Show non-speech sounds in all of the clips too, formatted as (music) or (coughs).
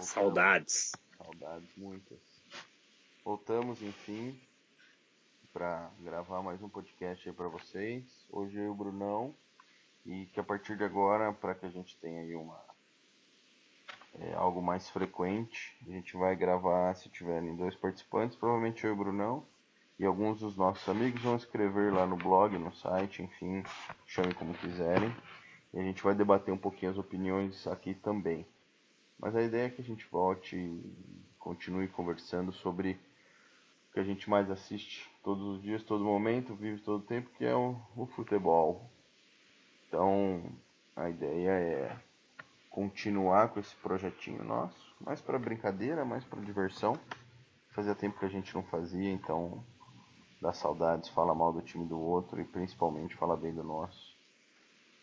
Voltamos. Saudades. Saudades muitas. Voltamos, enfim, para gravar mais um podcast aí para vocês. Hoje eu e o Brunão. E que a partir de agora, para que a gente tenha aí uma é, algo mais frequente, a gente vai gravar se tiverem dois participantes, provavelmente eu e o Brunão. E alguns dos nossos amigos vão escrever lá no blog, no site, enfim, chamem como quiserem. E a gente vai debater um pouquinho as opiniões aqui também. Mas a ideia é que a gente volte e continue conversando sobre o que a gente mais assiste todos os dias, todo momento, vive todo tempo, que é o, o futebol. Então, a ideia é continuar com esse projetinho nosso, mais para brincadeira, mais para diversão. Fazia tempo que a gente não fazia, então dá saudades, fala mal do time do outro e principalmente fala bem do nosso.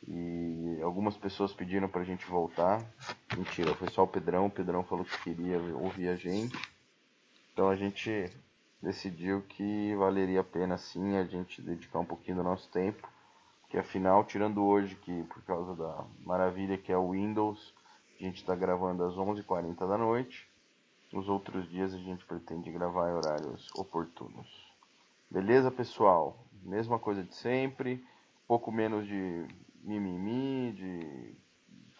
E algumas pessoas pediram pra gente voltar. Mentira, foi só o Pedrão. O Pedrão falou que queria ouvir a gente. Então a gente decidiu que valeria a pena sim a gente dedicar um pouquinho do nosso tempo. Que afinal, tirando hoje que por causa da maravilha que é o Windows, a gente está gravando às 11h40 da noite. Os outros dias a gente pretende gravar em horários oportunos. Beleza, pessoal? Mesma coisa de sempre, pouco menos de mimimi, de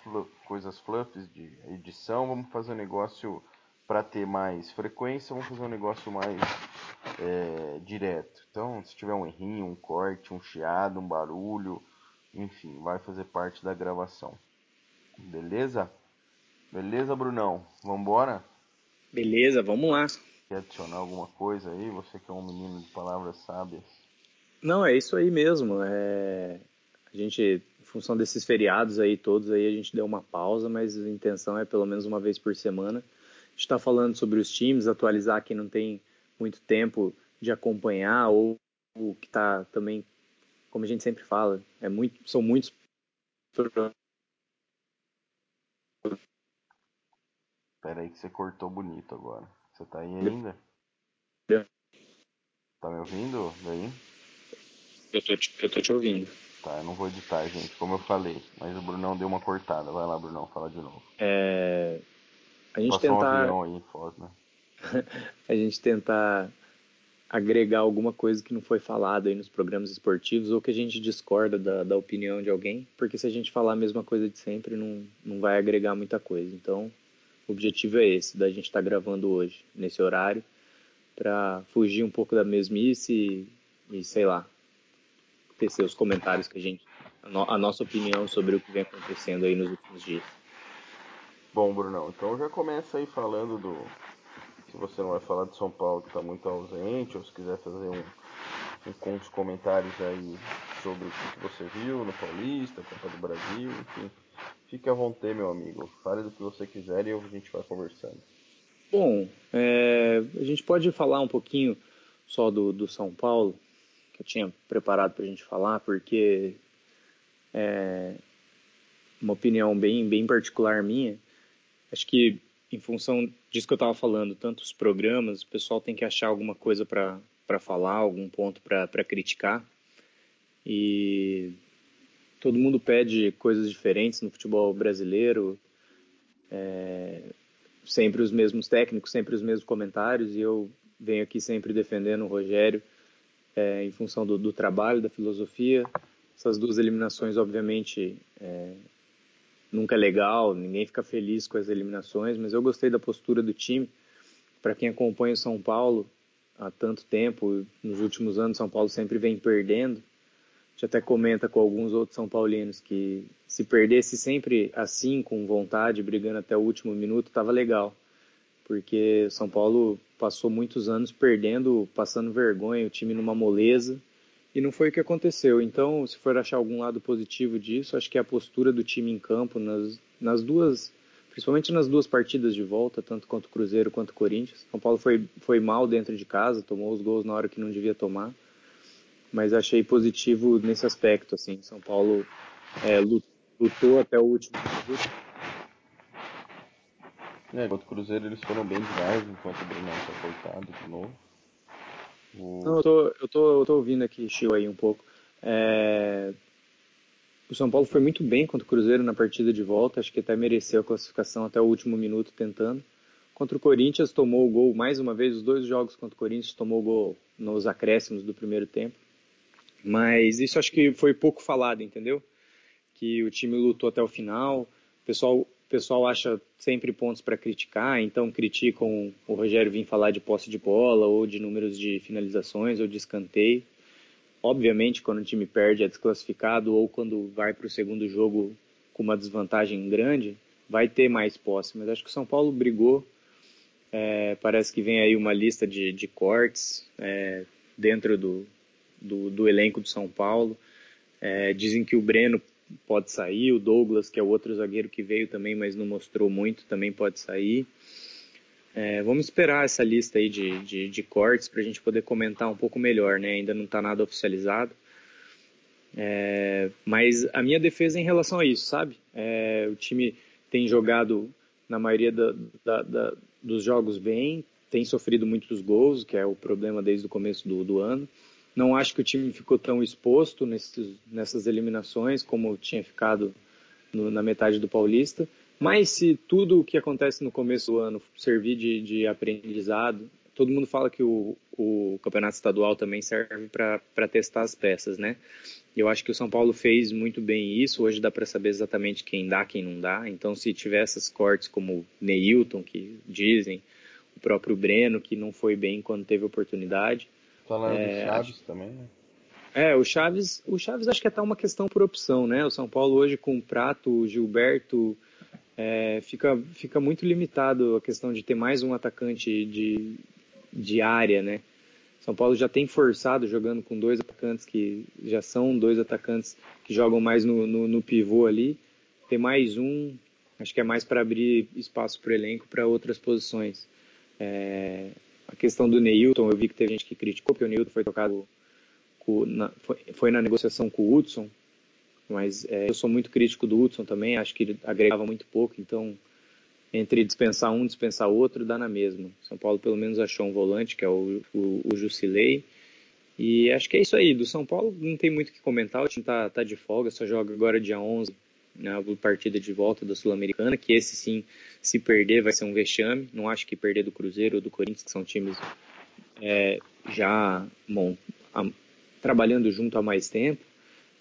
flu coisas fluffs de edição. Vamos fazer um negócio para ter mais frequência, vamos fazer um negócio mais é, direto. Então, se tiver um errinho, um corte, um chiado, um barulho, enfim, vai fazer parte da gravação. Beleza? Beleza, Brunão? Vambora? Beleza, vamos lá. Quer adicionar alguma coisa aí? Você que é um menino de palavras sábias. Não, é isso aí mesmo. É... A gente função desses feriados aí todos aí a gente deu uma pausa, mas a intenção é pelo menos uma vez por semana. A gente está falando sobre os times, atualizar quem não tem muito tempo de acompanhar ou o que está também, como a gente sempre fala, é muito, são muitos Espera aí que você cortou bonito agora. Você tá aí ainda? Tá me ouvindo? Daí? Eu tô, te, eu tô te ouvindo. Tá, eu não vou editar, gente, como eu falei. Mas o Brunão deu uma cortada. Vai lá, Brunão, fala de novo. É... A gente Passou um tentar. avião aí, foda, né? (laughs) a gente tentar agregar alguma coisa que não foi falado aí nos programas esportivos ou que a gente discorda da, da opinião de alguém, porque se a gente falar a mesma coisa de sempre, não, não vai agregar muita coisa. Então, o objetivo é esse, da gente estar tá gravando hoje, nesse horário, para fugir um pouco da mesmice e, e sei lá, tecer os comentários que a gente, a, no, a, nossa opinião sobre o que vem acontecendo aí nos últimos dias. Bom, Brunão, então já começa aí falando do. Se você não vai falar de São Paulo que está muito ausente, ou se quiser fazer um, um, com os comentários aí sobre o que você viu no Paulista, Copa do Brasil, enfim. Fique à vontade, meu amigo. Fale do que você quiser e a gente vai conversando. Bom, é, a gente pode falar um pouquinho só do, do São Paulo que eu tinha preparado para a gente falar, porque é uma opinião bem, bem particular minha. Acho que em função disso que eu estava falando, tantos programas, o pessoal tem que achar alguma coisa para falar, algum ponto para criticar. E todo mundo pede coisas diferentes no futebol brasileiro, é, sempre os mesmos técnicos, sempre os mesmos comentários, e eu venho aqui sempre defendendo o Rogério é, em função do, do, trabalho, da filosofia. Essas duas eliminações, obviamente, é, nunca é legal, ninguém fica feliz com as eliminações, mas eu gostei da postura do time. Para quem acompanha o São Paulo há tanto tempo, nos últimos anos, São Paulo sempre vem perdendo. A gente até comenta com alguns outros São Paulinos que se perdesse sempre assim, com vontade, brigando até o último minuto, estava legal. Porque São Paulo passou muitos anos perdendo, passando vergonha, o time numa moleza, e não foi o que aconteceu. Então, se for achar algum lado positivo disso, acho que é a postura do time em campo nas, nas duas, principalmente nas duas partidas de volta, tanto contra o Cruzeiro quanto Corinthians. São Paulo foi, foi mal dentro de casa, tomou os gols na hora que não devia tomar, mas achei positivo nesse aspecto, assim. São Paulo é, lutou até o último minuto é, contra o Cruzeiro eles foram bem demais, enquanto o Brunão tá cortado de novo. O... Não, eu tô, eu, tô, eu tô ouvindo aqui, Chiu, aí um pouco. É... o São Paulo foi muito bem contra o Cruzeiro na partida de volta, acho que até mereceu a classificação até o último minuto tentando. Contra o Corinthians tomou o gol mais uma vez, os dois jogos contra o Corinthians tomou o gol nos acréscimos do primeiro tempo. Mas isso acho que foi pouco falado, entendeu? Que o time lutou até o final. O pessoal, o pessoal acha sempre pontos para criticar, então criticam o Rogério vir falar de posse de bola, ou de números de finalizações, ou de escanteio. Obviamente, quando o time perde é desclassificado ou quando vai para o segundo jogo com uma desvantagem grande, vai ter mais posse. Mas acho que o São Paulo brigou. É, parece que vem aí uma lista de, de cortes é, dentro do, do, do, elenco do São Paulo. É, dizem que o Breno pode sair, o Douglas, que é o outro zagueiro que veio também, mas não mostrou muito, também pode sair. É, vamos esperar essa lista aí de, de, de cortes para a gente poder comentar um pouco melhor, né? Ainda não está nada oficializado. É, mas a minha defesa em relação a isso, sabe? É, o time tem jogado na maioria da, da, da, dos jogos bem, tem sofrido muitos gols, que é o problema desde o começo do, do ano. Não acho que o time ficou tão exposto nesses, nessas eliminações como tinha ficado no, na metade do Paulista. Mas se tudo o que acontece no começo do ano servir de, de aprendizado, todo mundo fala que o, o campeonato estadual também serve para testar as peças, né? Eu acho que o São Paulo fez muito bem isso. Hoje dá para saber exatamente quem dá, quem não dá. Então, se tiver essas cortes como Neilton, que dizem, o próprio Breno, que não foi bem quando teve oportunidade. Falando é, do Chaves acho... também, né? É, o Chaves, o Chaves acho que é até uma questão por opção, né? O São Paulo hoje com o Prato, Gilberto, é, fica, fica muito limitado a questão de ter mais um atacante de, de área, né? São Paulo já tem forçado jogando com dois atacantes que já são dois atacantes que jogam mais no, no, no pivô ali. Ter mais um, acho que é mais para abrir espaço para o elenco para outras posições. É, a questão do Neilton, eu vi que teve gente que criticou, porque o Neilton foi tocado, com, na, foi, foi, na negociação com o Hudson, mas é, eu sou muito crítico do Hudson também, acho que ele agregava muito pouco, então entre dispensar um dispensar outro dá na mesma. São Paulo pelo menos achou um volante, que é o, o, o Jusilei, e acho que é isso aí. Do São Paulo não tem muito o que comentar, o time tá, tá de folga, só joga agora dia 11, né, partida de volta da Sul-Americana, que esse sim, se perder, vai ser um vexame. Não acho que perder do Cruzeiro ou do Corinthians, que são times é, já bom, a, trabalhando junto há mais tempo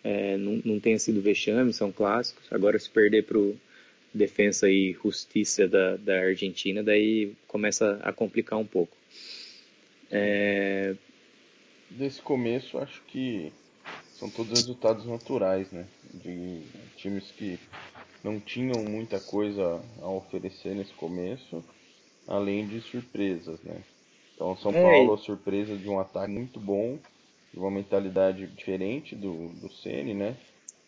é, não, não tenha sido vexame, são clássicos. Agora, se perder para o Defensa e Justiça da, da Argentina, daí começa a complicar um pouco. É... Desse começo, acho que são todos resultados naturais, né? De times que não tinham muita coisa a oferecer nesse começo, além de surpresas, né? Então, São é, Paulo, a surpresa de um ataque muito bom, uma mentalidade diferente do, do Ceni, né?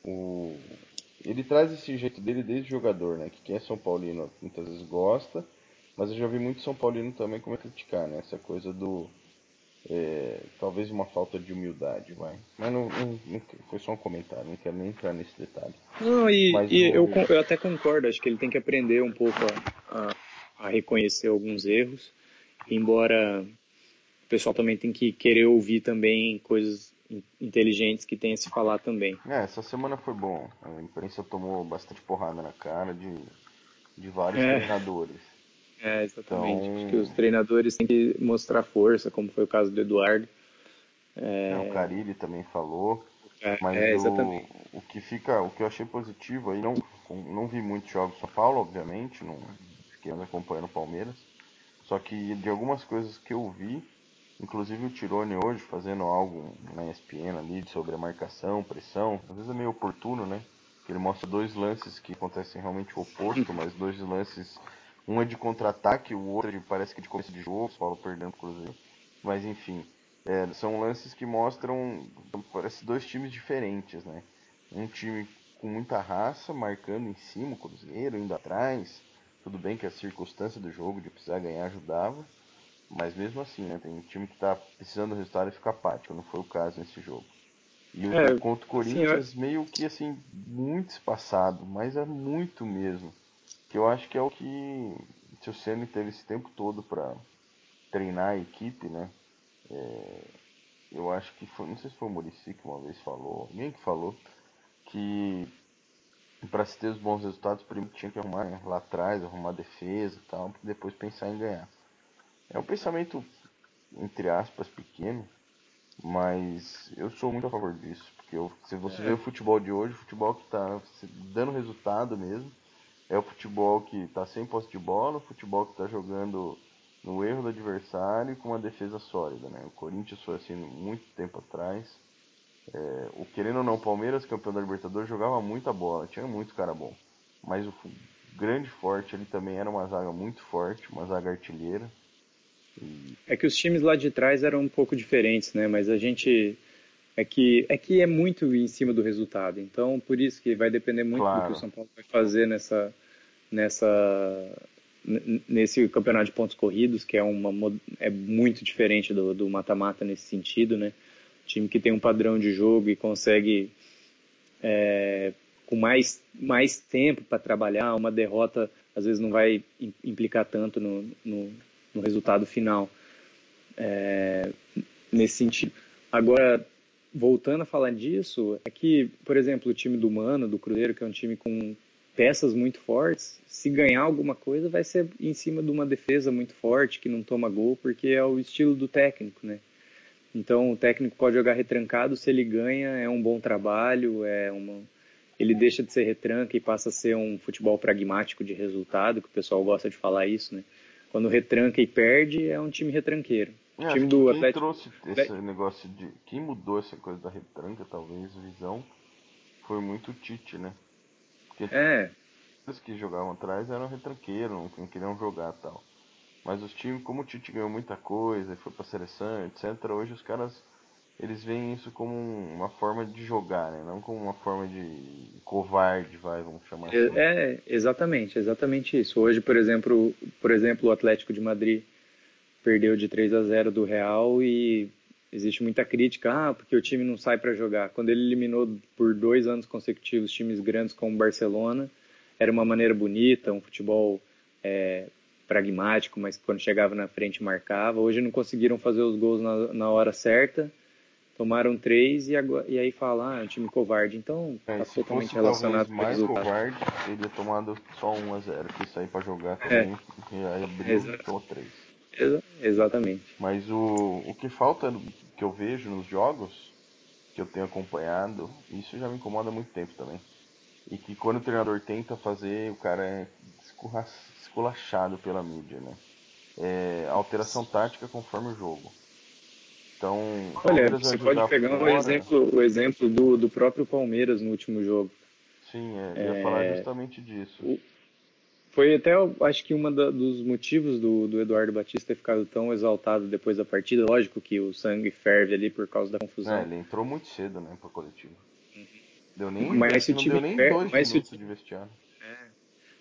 O, ele traz esse jeito dele desde jogador, né? Que quem é São Paulino muitas vezes gosta, mas eu já vi muito São Paulino também como é criticar, né? Essa coisa do é, talvez uma falta de humildade, vai. Mas não, não, não, foi só um comentário, não quero nem entrar nesse detalhe. Não, e, e eu, eu até concordo, acho que ele tem que aprender um pouco a, a, a reconhecer alguns erros, embora o pessoal também tem que querer ouvir também coisas inteligentes que tem a se falar também. É, essa semana foi bom. A imprensa tomou bastante porrada na cara de, de vários é. treinadores. É, exatamente. Então... Acho que os treinadores têm que mostrar força, como foi o caso do Eduardo. É... É, o Carilli também falou. É, mas é, o, o que fica, o que eu achei positivo aí, não, não vi muitos jogos do São Paulo, obviamente, não fiquei acompanhando o Palmeiras. Só que de algumas coisas que eu vi, Inclusive o Tirone hoje fazendo algo na ESPN ali sobre a marcação, pressão, às vezes é meio oportuno, né? Ele mostra dois lances que acontecem realmente o oposto, mas dois lances, um é de contra-ataque, o outro é de, parece que de começo de jogo, Paulo perdendo o Cruzeiro. Mas enfim, é, são lances que mostram, parece dois times diferentes, né? Um time com muita raça, marcando em cima o Cruzeiro, indo atrás. Tudo bem que a circunstância do jogo de precisar ganhar ajudava mas mesmo assim, né, tem um time que está precisando do resultado e fica apático. Não foi o caso nesse jogo. E o é, contra o Corinthians eu... meio que assim, muito espaçado, mas é muito mesmo. Que eu acho que é o que se o Senna teve esse tempo todo para treinar a equipe, né? É, eu acho que foi, não sei se foi o Murici que uma vez falou, alguém que falou, que para se ter os bons resultados, primeiro tinha que arrumar né, lá atrás, arrumar defesa e tal, depois pensar em ganhar. É um pensamento, entre aspas, pequeno, mas eu sou muito a favor disso. Porque eu, se você é. vê o futebol de hoje, o futebol que está dando resultado mesmo, é o futebol que está sem posse de bola, o futebol que está jogando no erro do adversário e com uma defesa sólida. Né? O Corinthians foi assim muito tempo atrás. É, o querendo ou não, o Palmeiras, campeão da Libertadores, jogava muita bola, tinha muito cara bom. Mas o grande forte ali também era uma zaga muito forte, uma zaga artilheira. E... É que os times lá de trás eram um pouco diferentes, né? Mas a gente é que é que é muito em cima do resultado. Então, por isso que vai depender muito claro. do que o São Paulo vai fazer nessa nessa nesse campeonato de pontos corridos, que é uma é muito diferente do mata-mata nesse sentido, né? time que tem um padrão de jogo e consegue é, com mais, mais tempo para trabalhar, uma derrota às vezes não vai implicar tanto no, no, no resultado final. É, nesse sentido. Agora, voltando a falar disso, é que, por exemplo, o time do Mano, do Cruzeiro, que é um time com peças muito fortes, se ganhar alguma coisa vai ser em cima de uma defesa muito forte, que não toma gol, porque é o estilo do técnico, né? Então o técnico pode jogar retrancado, se ele ganha é um bom trabalho, é uma ele deixa de ser retranca e passa a ser um futebol pragmático de resultado, que o pessoal gosta de falar isso, né? Quando retranca e perde, é um time retranqueiro. É, time do quem Atlético trouxe esse negócio de quem mudou essa coisa da retranca, talvez visão, foi muito o Tite, né? Porque é. os que jogavam atrás eram retranqueiros, não queriam jogar tal. Mas os times, como o Tite ganhou muita coisa, foi pra seleção, etc., hoje os caras eles veem isso como uma forma de jogar, né? Não como uma forma de covarde, vai, vamos chamar assim. É, é, exatamente, exatamente isso. Hoje, por exemplo, por exemplo, o Atlético de Madrid perdeu de 3 a 0 do Real e existe muita crítica, ah, porque o time não sai para jogar. Quando ele eliminou por dois anos consecutivos times grandes como o Barcelona, era uma maneira bonita, um futebol é, pragmático, mas quando chegava na frente marcava. Hoje não conseguiram fazer os gols na, na hora certa, tomaram três e, agora, e aí fala, ah, é um time covarde. Então é, tá totalmente relacionado com o mais covarde, ele teria tomado só 1 a 0 que sair para jogar é. também, é. e aí abriu tomou 3. Exa exatamente. Mas o, o que falta, que eu vejo nos jogos, que eu tenho acompanhado, isso já me incomoda há muito tempo também. E que quando o treinador tenta fazer, o cara é esculachado pela mídia, né? É, alteração tática conforme o jogo. Então, olha, você pode pegar fora... um exemplo, o exemplo do, do próprio Palmeiras no último jogo. Sim, é, eu ia é, falar justamente disso. O, foi até, acho que um dos motivos do, do Eduardo Batista ter ficado tão exaltado depois da partida. Lógico que o sangue ferve ali por causa da confusão. É, ele entrou muito cedo, né, pro coletivo. Uhum. Deu nem, mas se o time nem dois mas minutos se de vestiário.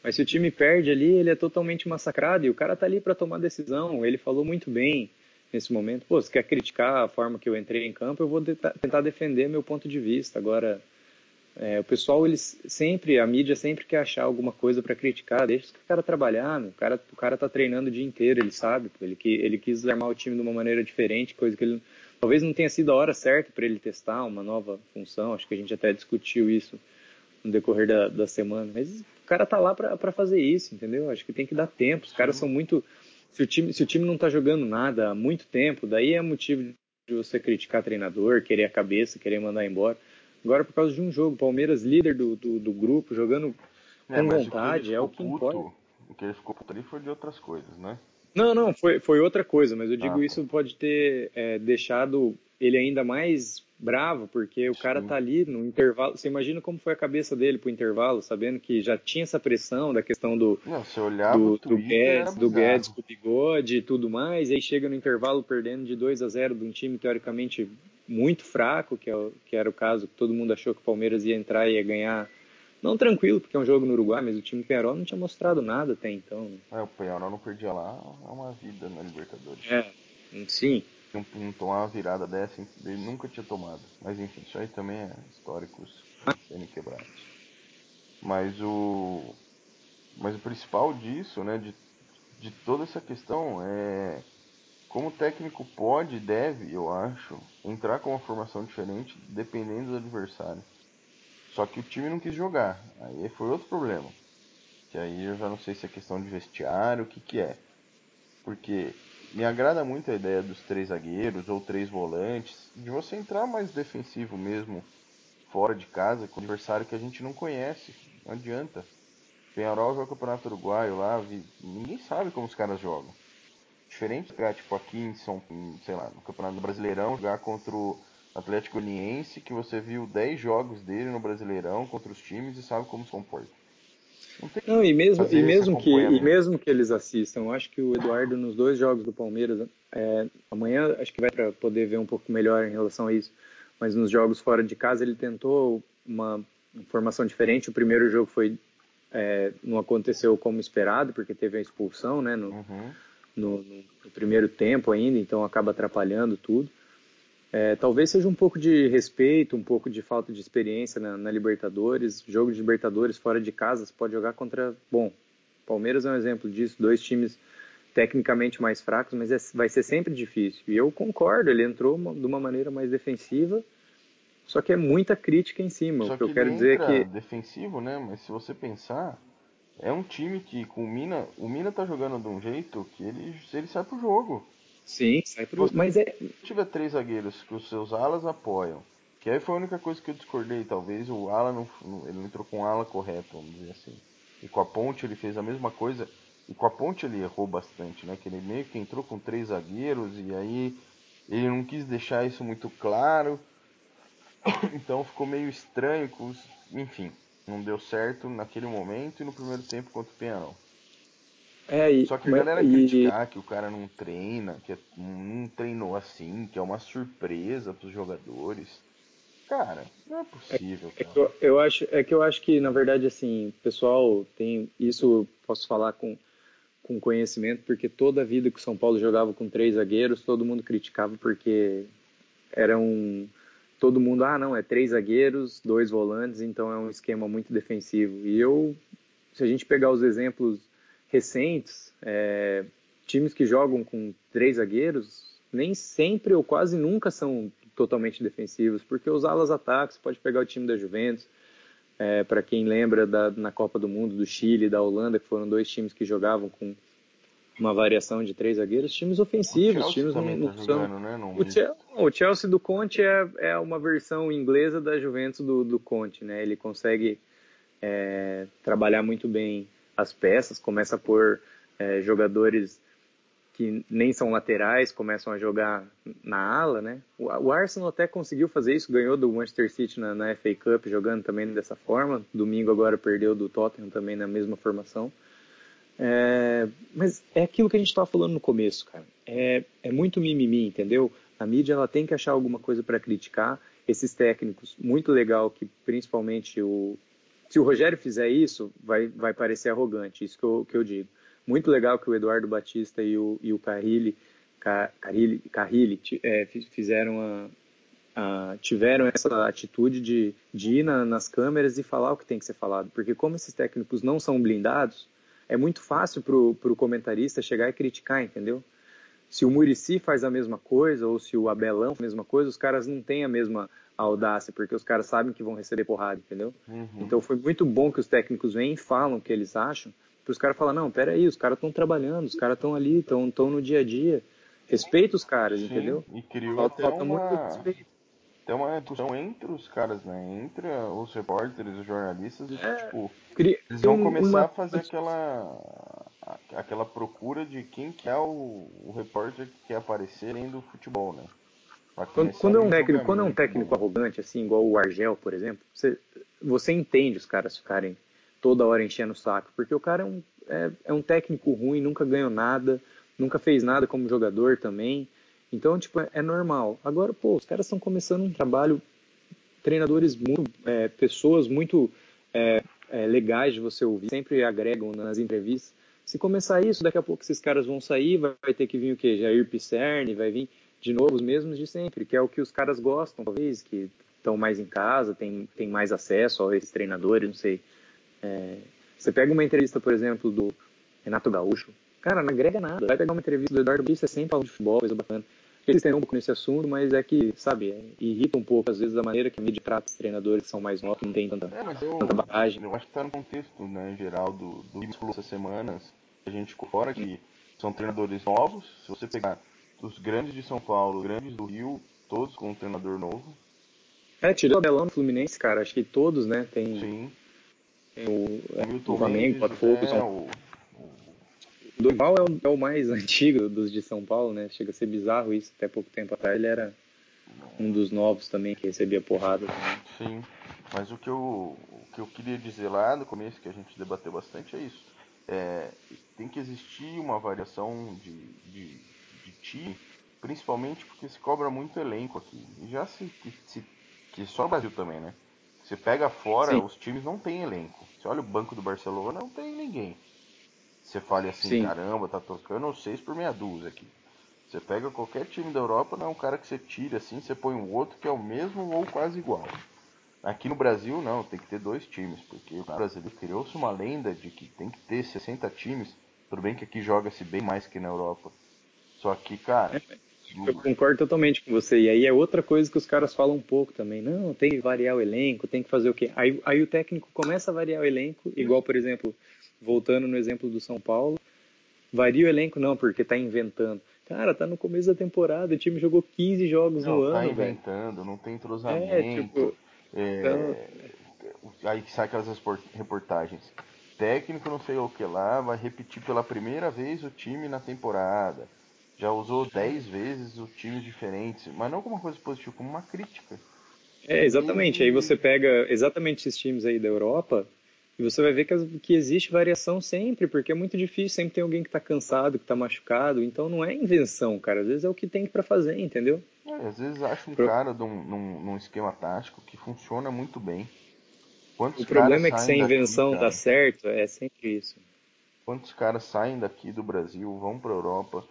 Mas se o time perde ali, ele é totalmente massacrado e o cara tá ali para tomar decisão. Ele falou muito bem nesse momento. Pô, se quer criticar a forma que eu entrei em campo, eu vou tentar defender meu ponto de vista. Agora, é, o pessoal, eles sempre, a mídia sempre quer achar alguma coisa para criticar. Deixa o cara trabalhar. O cara, o cara tá treinando o dia inteiro, ele sabe. Ele, ele quis armar o time de uma maneira diferente, coisa que ele talvez não tenha sido a hora certa para ele testar uma nova função. Acho que a gente até discutiu isso no decorrer da, da semana. Mas o cara tá lá para fazer isso, entendeu? Acho que tem que dar tempo. Os caras são muito. Se o time, se o time não tá jogando nada há muito tempo, daí é motivo de você criticar treinador, querer a cabeça, querer mandar embora. Agora, por causa de um jogo, Palmeiras líder do, do, do grupo, jogando é, com vontade, é o que importa. O que ele ficou puto ali foi de outras coisas, né? Não, não, foi, foi outra coisa, mas eu digo ah, tá. isso pode ter é, deixado ele ainda mais bravo, porque o Sim. cara tá ali no intervalo. Você imagina como foi a cabeça dele pro intervalo, sabendo que já tinha essa pressão da questão do. Não, você olhava do, do Guedes, do Guedes com o bigode e tudo mais, e aí chega no intervalo perdendo de 2 a 0 de um time teoricamente muito fraco, que, é o, que era o caso que todo mundo achou que o Palmeiras ia entrar e ia ganhar. Não tranquilo, porque é um jogo no Uruguai, mas o time Penharol não tinha mostrado nada até então. É, o Penharol não perdia lá, é uma vida na Libertadores. É, sim não, não tomar uma virada dessa, ele nunca tinha tomado. Mas enfim, isso aí também é históricos sendo quebrados. Mas o. Mas o principal disso, né, de, de toda essa questão é como o técnico pode e deve, eu acho, entrar com uma formação diferente dependendo do adversário. Só que o time não quis jogar. Aí foi outro problema. Que aí eu já não sei se é questão de vestiário, o que que é. Porque me agrada muito a ideia dos três zagueiros ou três volantes, de você entrar mais defensivo mesmo fora de casa com um adversário que a gente não conhece. Não adianta. Penharol joga o Campeonato Uruguaio lá, ninguém sabe como os caras jogam. Diferente de jogar tipo aqui em São, sei lá, no Campeonato Brasileirão, jogar contra o Atlético Uniense, que você viu 10 jogos dele no Brasileirão contra os times e sabe como se comporta. Não, não e mesmo, e mesmo que e mesmo que eles assistam, eu acho que o Eduardo nos dois jogos do Palmeiras, é, amanhã acho que vai para poder ver um pouco melhor em relação a isso, mas nos jogos fora de casa ele tentou uma formação diferente. O primeiro jogo foi é, não aconteceu como esperado porque teve a expulsão, né, no, uhum. No, no primeiro tempo ainda, então acaba atrapalhando tudo. É, talvez seja um pouco de respeito, um pouco de falta de experiência na, na, Libertadores. Jogo de Libertadores fora de casa, você pode jogar contra. Bom, Palmeiras é um exemplo disso, dois times tecnicamente mais fracos, mas é, vai ser sempre difícil. E eu concordo, ele entrou uma, de uma maneira mais defensiva, só que é muita crítica em cima. Só o que, que eu quero dizer é que. defensivo, né? Mas se você pensar, é um time que com o Mina. O Mina tá jogando de um jeito que ele, ele sai pro jogo. Sim, sai pro... mas é. Se tiver três zagueiros que os seus alas apoiam, que aí foi a única coisa que eu discordei, talvez o ala não, ele não entrou com o ala correto, vamos dizer assim. E com a ponte ele fez a mesma coisa, e com a ponte ele errou bastante, né? Que ele meio que entrou com três zagueiros e aí ele não quis deixar isso muito claro. (coughs) Então ficou meio estranho, enfim, não deu certo naquele momento e no primeiro tempo contra o Penharol. É, e, Só que a galera e, criticar que o cara não treina, que é, não treinou assim, que é uma surpresa para os jogadores. Cara, não é possível. É, é que eu, eu, acho, é que eu acho que, na verdade, assim, pessoal tem. Isso posso falar com, com conhecimento, porque toda a vida que o São Paulo jogava com três zagueiros, todo mundo criticava porque era um. Todo mundo, ah, não, é três zagueiros, dois volantes, então é um esquema muito defensivo. E eu, se a gente pegar os exemplos recentes, é, times que jogam com três zagueiros nem sempre ou quase nunca são totalmente defensivos, porque os alas ataques, pode pegar o time da Juventus, é, para quem lembra da, na Copa do Mundo do Chile, da Holanda, que foram dois times que jogavam com uma variação de três zagueiros, times ofensivos, times não, não tá são... Jogando, né? o, Chelsea, o, Chelsea, do Conte é, é uma versão inglesa da Juventus do, do Conte, né? Ele consegue é, trabalhar muito bem as peças, começa a pôr é, jogadores que nem são laterais, começam a jogar na ala, né? O, Arsenal até conseguiu fazer isso, ganhou do Manchester City na, na FA Cup, jogando também dessa forma. Domingo agora perdeu do Tottenham também na mesma formação. É, mas é aquilo que a gente estava falando no começo, cara. É, é muito mimimi, entendeu? A mídia ela tem que achar alguma coisa para criticar. Esses técnicos, muito legal que principalmente o, se o Rogério fizer isso, vai, vai parecer arrogante, isso que eu, que eu digo. Muito legal que o Eduardo Batista e o, e o Carrilli, Carrilli, Carrilli é, fizeram a, tiveram essa atitude de, de ir na, nas câmeras e falar o que tem que ser falado. Porque como esses técnicos não são blindados, é muito fácil para o comentarista chegar e criticar, entendeu? Se o Murici faz a mesma coisa, ou se o Abelão faz a mesma coisa, os caras não têm a mesma audácia, porque os caras sabem que vão receber porrada, entendeu? Uhum. Então foi muito bom que os técnicos vêm e falam o que eles acham, para os caras falar, não, peraí, os caras estão trabalhando, os caras estão ali, estão no dia a dia. Respeita os caras, Sim, entendeu? E criou falta, até falta uma... muito respeito. Tem uma discussão entre os caras, né? Entre os repórteres, os jornalistas, é, tipo, eles vão começar uma... a fazer aquela aquela procura de quem que é o, o repórter que quer aparecer além do futebol, né? Quando, quando, é um técnico, quando é um técnico arrogante, assim, igual o Argel, por exemplo, você, você entende os caras ficarem toda hora enchendo o saco, porque o cara é um, é, é um técnico ruim, nunca ganhou nada, nunca fez nada como jogador também. Então, tipo, é, é normal. Agora, pô, os caras estão começando um trabalho, treinadores muito, é, pessoas muito é, é, legais de você ouvir, sempre agregam nas entrevistas. Se começar isso, daqui a pouco esses caras vão sair, vai, ter que vir o quê? Jair Pisserni, vai vir de novo os mesmos de sempre, que é o que os caras gostam, talvez, que estão mais em casa, tem, tem mais acesso a esses treinadores, não sei. É, você pega uma entrevista, por exemplo, do Renato Gaúcho, cara, não agrega nada. Vai pegar uma entrevista do Eduardo Batista, é sempre falando de futebol, coisa bacana. eles têm um pouco nesse assunto, mas é que, sabe, irrita um pouco, às vezes, a maneira que a mídia trata os treinadores que são mais novos, não tem tanta, é, eu, tanta bagagem. Eu acho que tá no contexto, né, geral do, do essas semanas, a gente ficou fora que são treinadores novos, se você pegar os grandes de São Paulo, os grandes do Rio, todos com um treinador novo. É, tirando o Abelão do Fluminense, cara, acho que todos, né, tem... Sim. Tem o, é, o Flamengo, o Botafogo, é, são... o, Dorival é o, é o, mais (laughs) antigo dos de São Paulo, né? Chega a ser bizarro isso. Até pouco tempo atrás ele era um dos novos também que recebia porrada. Também. Sim, mas o que, eu, o que eu queria dizer lá no começo, que a gente debateu bastante, é isso. É, tem que existir uma variação de, de, de time, principalmente porque se cobra muito elenco aqui. E já se, se que só o Brasil também, né? Você pega fora, Sim. os times não tem elenco. Você olha o banco do Barcelona, não tem ninguém. Você fale assim, Sim. caramba, tá tocando seis por meia dúzia aqui. Você pega qualquer time da Europa, não é um cara que você tira assim, você põe um outro que é o mesmo ou quase igual. Aqui no Brasil, não, tem que ter dois times, porque o brasileiro criou-se uma lenda de que tem que ter 60 times. Tudo bem que aqui joga-se bem mais que na Europa. Só que, cara. Eu concordo totalmente com você. E aí é outra coisa que os caras falam um pouco também. Não, tem que variar o elenco, tem que fazer o quê? Aí, aí o técnico começa a variar o elenco, igual, por exemplo, voltando no exemplo do São Paulo, varia o elenco não, porque tá inventando. Cara, tá no começo da temporada, o time jogou 15 jogos não, no tá ano, inventando, véio. não tem entrosamento. É, tipo, é, então... Aí sai aquelas reportagens. Técnico não sei o que lá, vai repetir pela primeira vez o time na temporada. Já usou 10 vezes o time diferentes, mas não como uma coisa positiva, como uma crítica. É, exatamente. E... Aí você pega exatamente esses times aí da Europa, e você vai ver que, que existe variação sempre, porque é muito difícil, sempre tem alguém que está cansado, que está machucado, então não é invenção, cara, às vezes é o que tem para fazer, entendeu? É, às vezes acha um Pro... cara num, num, num, esquema tático que funciona muito bem. Quantos o problema é que se a invenção daqui, dá certo, é sempre isso. Quantos caras saem daqui do Brasil, vão para a Europa,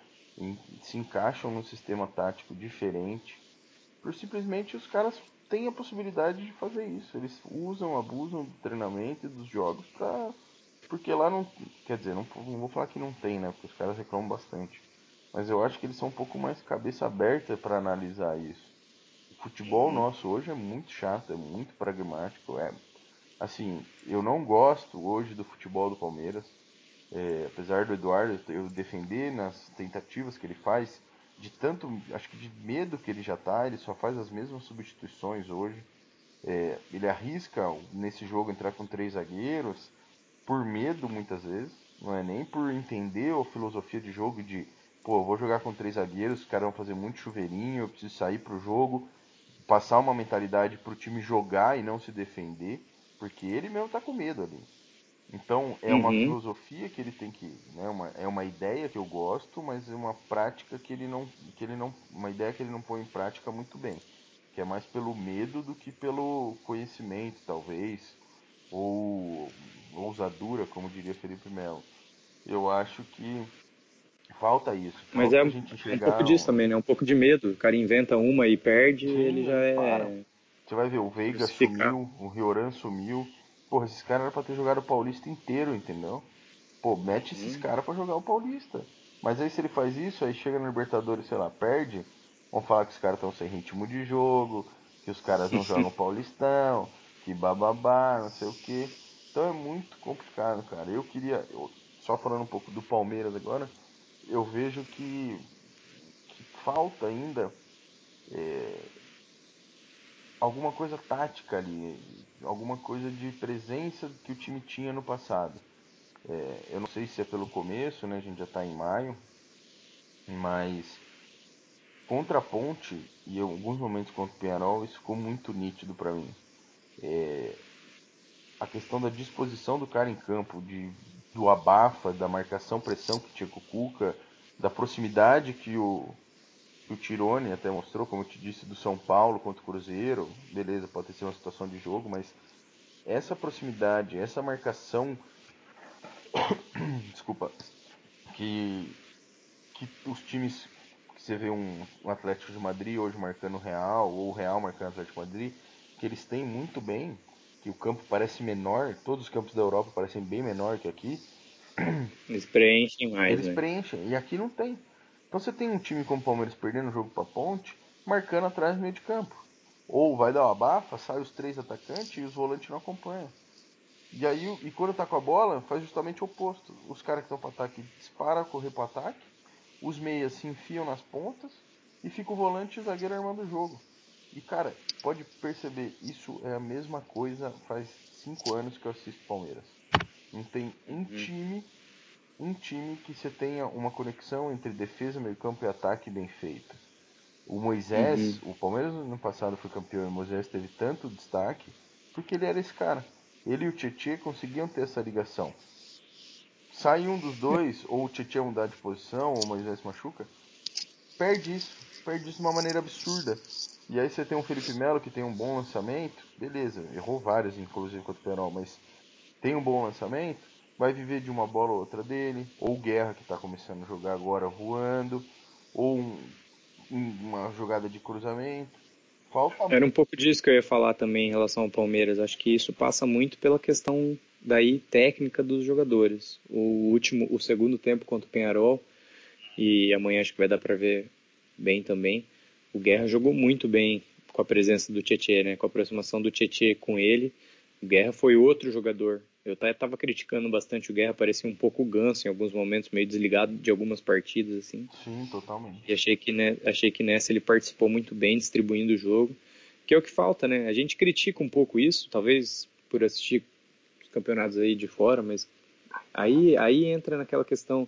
se encaixam num sistema tático diferente, por simplesmente os caras tem a possibilidade de fazer isso. Eles usam, abusam do treinamento e dos jogos pra. Porque lá não. Quer dizer, não, não vou falar que não tem, né? Porque os caras reclamam bastante. Mas eu acho que eles são um pouco mais cabeça aberta para analisar isso. O futebol uhum. nosso hoje é muito chato, é muito pragmático. É, assim, eu não gosto hoje do futebol do Palmeiras. É, apesar do Eduardo eu defender nas tentativas que ele faz, de tanto, acho que de medo que ele já tá, ele só faz as mesmas substituições hoje. É, ele arrisca nesse jogo entrar com três zagueiros por medo muitas vezes, não é nem por entender a filosofia de jogo de, pô, eu vou jogar com três zagueiros, os caras vão fazer muito chuveirinho, eu preciso sair pro jogo, passar uma mentalidade pro time jogar e não se defender, porque ele mesmo tá com medo ali. Então é uma uhum. filosofia que ele tem que, né, uma, é uma ideia que eu gosto, mas é uma prática que ele não, que ele não, uma ideia que ele não põe em prática muito bem, que é mais pelo medo do que pelo conhecimento talvez, ou ousadura, como diria Felipe Melo. Eu acho que falta isso. Falta mas é, é um pouco disso também, né? Um pouco de medo. O cara inventa uma e perde, Sim, ele já é. Para. Você vai ver, o Veiga sumiu, o Rioran sumiu Porra, esses caras eram pra ter jogado o Paulista inteiro, entendeu? Pô, mete esses caras pra jogar o Paulista. Mas aí se ele faz isso, aí chega no Libertadores, sei lá, perde, vão falar que os caras estão sem ritmo de jogo, que os caras não (laughs) jogam Paulistão, que bababá, não sei o que. Então é muito complicado, cara. Eu queria, eu, só falando um pouco do Palmeiras agora, eu vejo que, que falta ainda é, alguma coisa tática ali, alguma coisa de presença que o time tinha no passado. É, eu não sei se é pelo começo, né? A gente já está em maio, mas contra a Ponte e em alguns momentos contra o Penharol isso ficou muito nítido para mim. É, a questão da disposição do cara em campo, de, do abafa, da marcação pressão que tinha com o Cuca, da proximidade que o, o Tirone até mostrou, como eu te disse, do São Paulo contra o Cruzeiro. Beleza, pode ser uma situação de jogo, mas essa proximidade, essa marcação. (coughs) Desculpa. Que, que os times. Que você vê um, um Atlético de Madrid hoje marcando o Real, ou o Real marcando o Atlético de Madrid, que eles têm muito bem, que o campo parece menor, todos os campos da Europa parecem bem menor que aqui. Eles preenchem mais, Eles né? preenchem, e aqui não tem. Então você tem um time como o Palmeiras perdendo o jogo para Ponte, marcando atrás no meio de campo. Ou vai dar uma bafa, sai os três atacantes e os volantes não acompanham. E aí, e quando tá com a bola, faz justamente o oposto. Os caras que estão para ataque disparam a correr para ataque, os meias se enfiam nas pontas e fica o volante e o zagueiro armando o jogo. E cara, pode perceber, isso é a mesma coisa faz cinco anos que eu assisto Palmeiras. Não tem um uhum. time, um time que você tenha uma conexão entre defesa, meio campo e ataque bem feita. O Moisés, uhum. o Palmeiras no passado foi campeão e o Moisés teve tanto destaque porque ele era esse cara. Ele e o Tietchan conseguiam ter essa ligação. Sai um dos dois, ou o Tietchan mudar de posição, ou o Moisés machuca, perde isso. Perde isso de uma maneira absurda. E aí você tem um Felipe Melo que tem um bom lançamento, beleza, errou vários, inclusive contra o Penal, mas tem um bom lançamento, vai viver de uma bola ou outra dele, ou o Guerra que está começando a jogar agora voando, ou um, uma jogada de cruzamento. Falta Era um pouco disso que eu ia falar também em relação ao Palmeiras. Acho que isso passa muito pela questão daí técnica dos jogadores. O último, o segundo tempo contra o Penharol e amanhã acho que vai dar para ver bem também. O Guerra jogou muito bem com a presença do Tietchan, né? Com a aproximação do Tietchan com ele. O Guerra foi outro jogador eu até estava criticando bastante o Guerra, parecia um pouco ganso em alguns momentos, meio desligado de algumas partidas, assim. Sim, totalmente. E achei que, né, achei que nessa ele participou muito bem, distribuindo o jogo, que é o que falta, né? A gente critica um pouco isso, talvez por assistir os campeonatos aí de fora, mas aí, aí entra naquela questão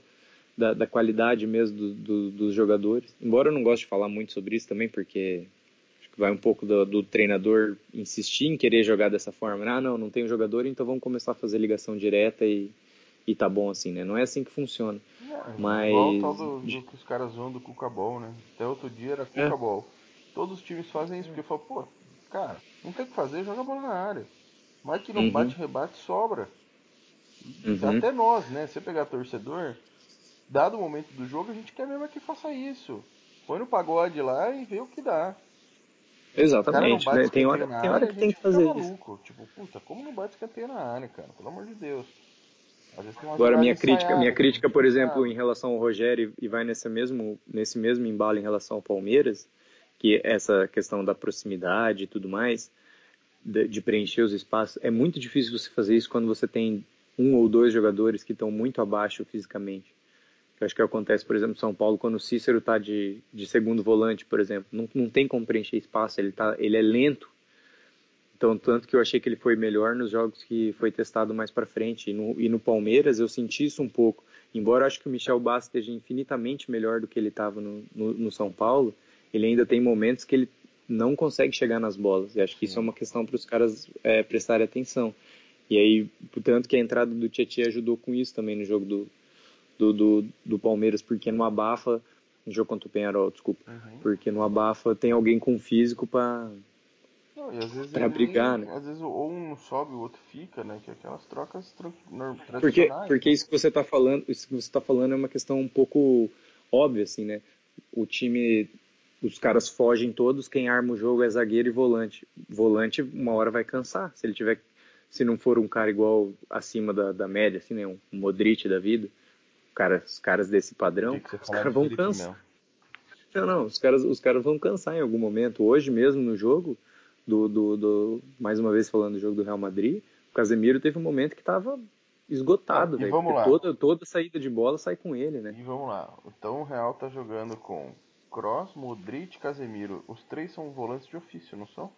da, da qualidade mesmo do, do, dos jogadores. Embora eu não goste de falar muito sobre isso também, porque vai um pouco do, do, treinador insistir em querer jogar dessa forma. Ah, não, não tem jogador, então vamos começar a fazer ligação direta e, e tá bom assim, né? Não é assim que funciona. É, Mas... Igual o tal do, do, que os caras vão do Cucabol, né? Até outro dia era Cucabol. É. Todos os times fazem isso, porque falam, pô, cara, não tem o que fazer, joga a bola na área. Mas que não uhum. bate, rebate, sobra. Uhum. Até nós, né? Se você pegar torcedor, dado o momento do jogo, a gente quer mesmo que faça isso. Põe no pagode lá e vê o que dá. Exatamente. Né? Tem hora, tem hora que tem que fazer isso. Tipo, puta, como não bate escanteio na área, cara? Pelo amor de Deus. Agora, minha crítica, minha crítica, por exemplo, em relação ao Rogério, e vai nesse mesmo, nesse mesmo embalo em relação ao Palmeiras, que essa questão da proximidade e tudo mais, de, de preencher os espaços, é muito difícil você fazer isso quando você tem um ou dois jogadores que estão muito abaixo fisicamente que acho que acontece, por exemplo, em São Paulo, quando o Cícero está de, de segundo volante, por exemplo, não, não tem como preencher espaço, ele, tá, ele é lento. Então, tanto que eu achei que ele foi melhor nos jogos que foi testado mais para frente. E no, e no, Palmeiras eu senti isso um pouco. Embora eu acho que o Michel Bastos esteja infinitamente melhor do que ele estava no, no, no, São Paulo, ele ainda tem momentos que ele não consegue chegar nas bolas. E acho que isso é uma questão para os caras é, prestarem atenção. E aí, portanto, que a entrada do Tietchan ajudou com isso também no jogo do, do, do, do Palmeiras, porque no Abafa, no jogo contra o Penharol, desculpa, uhum. porque no Abafa tem alguém com físico para para brigar, né? Às vezes ou um sobe, o outro fica, né? Que é aquelas trocas tradicionais. Porque, porque isso que você está falando, isso que você tá falando é uma questão um pouco óbvia, assim, né? O time, os caras fogem todos, quem arma o jogo é zagueiro e volante. Volante, uma hora vai cansar. Se ele tiver, se não for um cara igual acima da, da média, assim, né? Um Modric da vida, cara, os caras desse padrão, os caras vão cansar. Não, não, os caras, os caras vão cansar em algum momento. Hoje mesmo no jogo, do, do, do mais uma vez falando do jogo do Real Madrid, o Casemiro teve um momento que estava esgotado, ah, velho. Toda, toda saída de bola sai com ele, né? E vamos lá. Então o Real tá jogando com Cross, Modric e Casemiro. Os três são volantes de ofício, não são?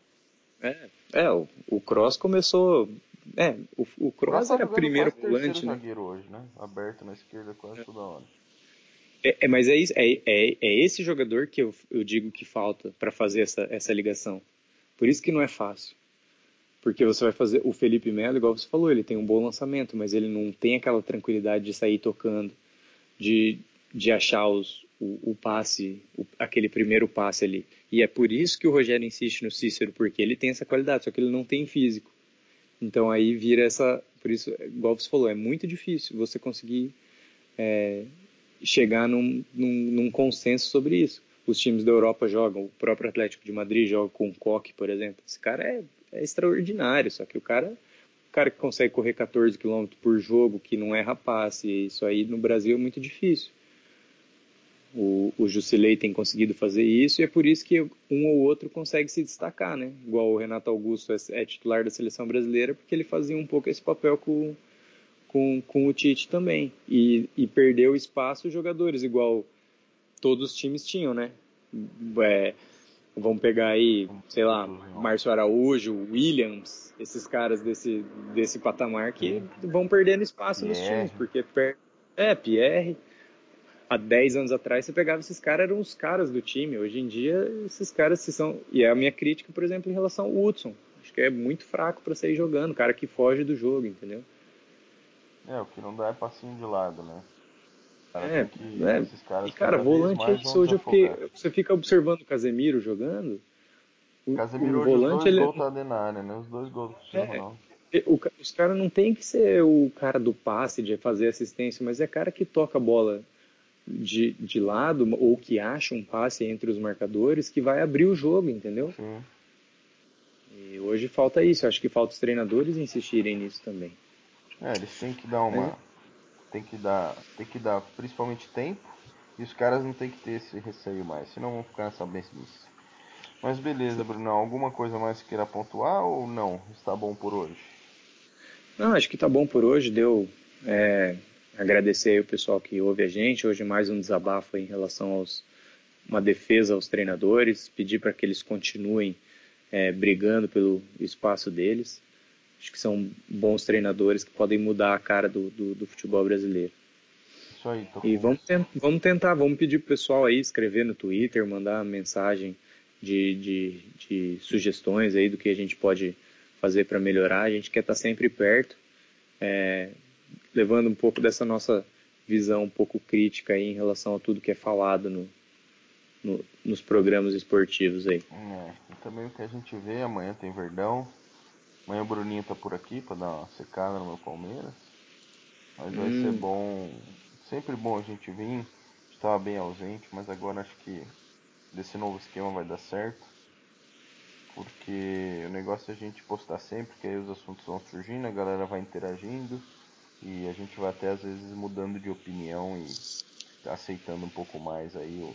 É, é o, o Cross começou é, o, o tá era primeiro volante, né? zagueiro hoje, né? Aberto na esquerda quase é. toda hora. É, é, mas é, isso, é, é, é, esse jogador que eu, eu digo que falta para fazer essa, essa ligação. Por isso que não é fácil. Porque você vai fazer o Felipe Melo, igual você falou, ele tem um bom lançamento, mas ele não tem aquela tranquilidade de sair tocando, de, de achar os, o, o passe, o, aquele primeiro passe ali. E é por isso que o Rogério insiste no Cícero, porque ele tem essa qualidade, só que ele não tem físico. Então aí vira essa, por isso, igual você falou, é muito difícil você conseguir é, chegar num, num, num, consenso sobre isso. Os times da Europa jogam, o próprio Atlético de Madrid joga com o Koch, por exemplo. Esse cara é, é extraordinário, só que o cara, o cara que consegue correr 14 km por jogo, que não é rapaz, e isso aí no Brasil é muito difícil. O, o Jusilei tem conseguido fazer isso e é por isso que um ou outro consegue se destacar, né? Igual o Renato Augusto é, é titular da seleção brasileira porque ele fazia um pouco esse papel com, com, com o Tite também. E, e perdeu espaço os jogadores, igual todos os times tinham, né? É, vamos pegar aí, sei lá, Márcio Araújo, Williams, esses caras desse, desse patamar que vão perdendo espaço Pierre. nos times, porque per... é, Pierre. Há 10 anos atrás você pegava esses caras, eram os caras do time. Hoje em dia, esses caras se são. E é a minha crítica, por exemplo, em relação ao Hudson. Acho que é muito fraco para sair jogando, cara que foge do jogo, entendeu? É, o que não dá é passinho de lado, né? Cara, é, que, é. e cara, volante é isso. Hoje eu fiquei, você fica observando o Casemiro jogando. O Casemiro o hoje volante, os dois ele... gols tá dentro área, né? Os dois gols do é, o, Os caras não tem que ser o cara do passe, de fazer assistência, mas é cara que toca a bola de, de lado ou que acha um passe entre os marcadores que vai abrir o jogo, entendeu? Sim. E hoje falta isso. Acho que falta os treinadores insistirem nisso também. É, eles têm que dar uma. É. Tem que dar. Tem que dar principalmente tempo. E os caras não tem que ter esse receio mais. Senão vão ficar nessa mesmice. Mas beleza, Bruno. Alguma coisa mais que queira pontuar ou não? Está bom por hoje? Não, acho que está bom por hoje. Deu. É, agradecer aí o pessoal que ouve a gente. Hoje mais um desabafo em relação aos uma defesa aos treinadores, pedir para que eles continuem é, brigando pelo espaço deles. Acho que são bons treinadores que podem mudar a cara do, do, do futebol brasileiro. Isso aí, tô E vamos, tent, vamos tentar, vamos pedir pro pessoal aí escrever no Twitter, mandar mensagem de, de, de sugestões aí do que a gente pode fazer para melhorar. A gente quer estar tá sempre perto, é, levando um pouco dessa nossa visão um pouco crítica aí em relação a tudo que é falado no, no, nos programas esportivos aí. É, também o que a gente vê, amanhã tem Verdão, Amanhã o Bruninho tá por aqui para dar uma secada no meu Palmeiras. Mas vai hum. ser bom. Sempre bom a gente vir. Estava bem ausente, mas agora acho que desse novo esquema vai dar certo. Porque o negócio é a gente postar sempre, porque aí os assuntos vão surgindo, a galera vai interagindo e a gente vai até às vezes mudando de opinião e aceitando um pouco mais aí o,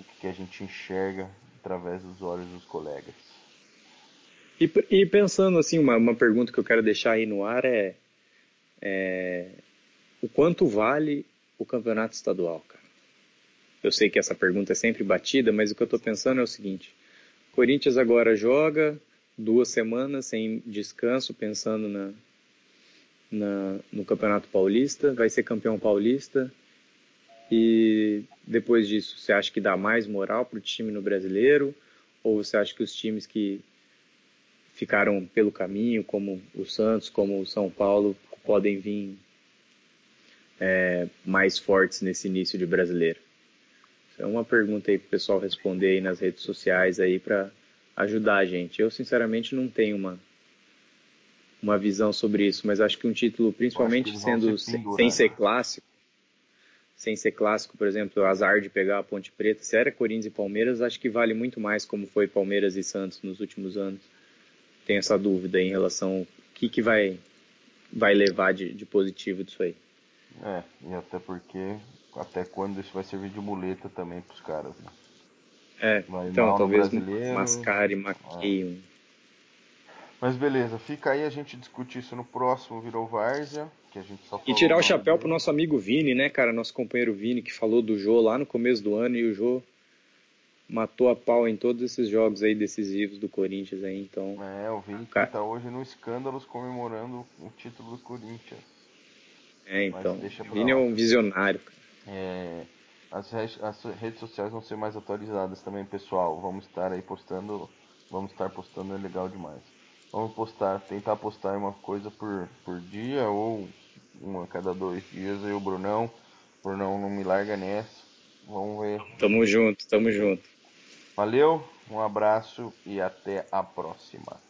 o que a gente enxerga através dos olhos dos colegas. E, e pensando assim, uma, uma pergunta que eu quero deixar aí no ar é, é o quanto vale o campeonato estadual, cara? Eu sei que essa pergunta é sempre batida, mas o que eu estou pensando é o seguinte: Corinthians agora joga duas semanas sem descanso, pensando na, na, no Campeonato Paulista, vai ser campeão paulista. E depois disso, você acha que dá mais moral para o time no brasileiro? Ou você acha que os times que ficaram pelo caminho, como o Santos, como o São Paulo, podem vir é, mais fortes nesse início de brasileiro? É uma pergunta aí para o pessoal responder aí nas redes sociais aí para ajudar a gente. Eu sinceramente não tenho uma uma visão sobre isso, mas acho que um título, principalmente sendo sem, sem ser clássico, sem ser clássico, por exemplo, o azar de pegar a Ponte Preta, se era Corinthians e Palmeiras, acho que vale muito mais como foi Palmeiras e Santos nos últimos anos tenho essa dúvida em relação ao que, que vai, vai levar de, de positivo disso aí. É, e até porque até quando isso vai servir de muleta também para os caras, né? É, vai então talvez mascare, maqueie. É. Mas beleza, fica aí a gente discutir isso no próximo Virou Várzea, que a gente só E tirar o chapéu dele. pro nosso amigo Vini, né, cara, nosso companheiro Vini, que falou do Jô lá no começo do ano e o Jô matou a pau em todos esses jogos aí decisivos do Corinthians aí, então. É, o Vini cara... tá hoje no escândalos comemorando o título do Corinthians. É, então. O Vini é um visionário, cara. É, as, as redes sociais vão ser mais atualizadas também, pessoal. Vamos estar aí postando. Vamos estar postando, é legal demais. Vamos postar, tentar postar uma coisa por, por dia ou uma a cada dois dias. Aí o Brunão. O Brunão não me larga nessa. Vamos ver. Tamo junto, tamo junto. Valeu, um abraço e até a próxima.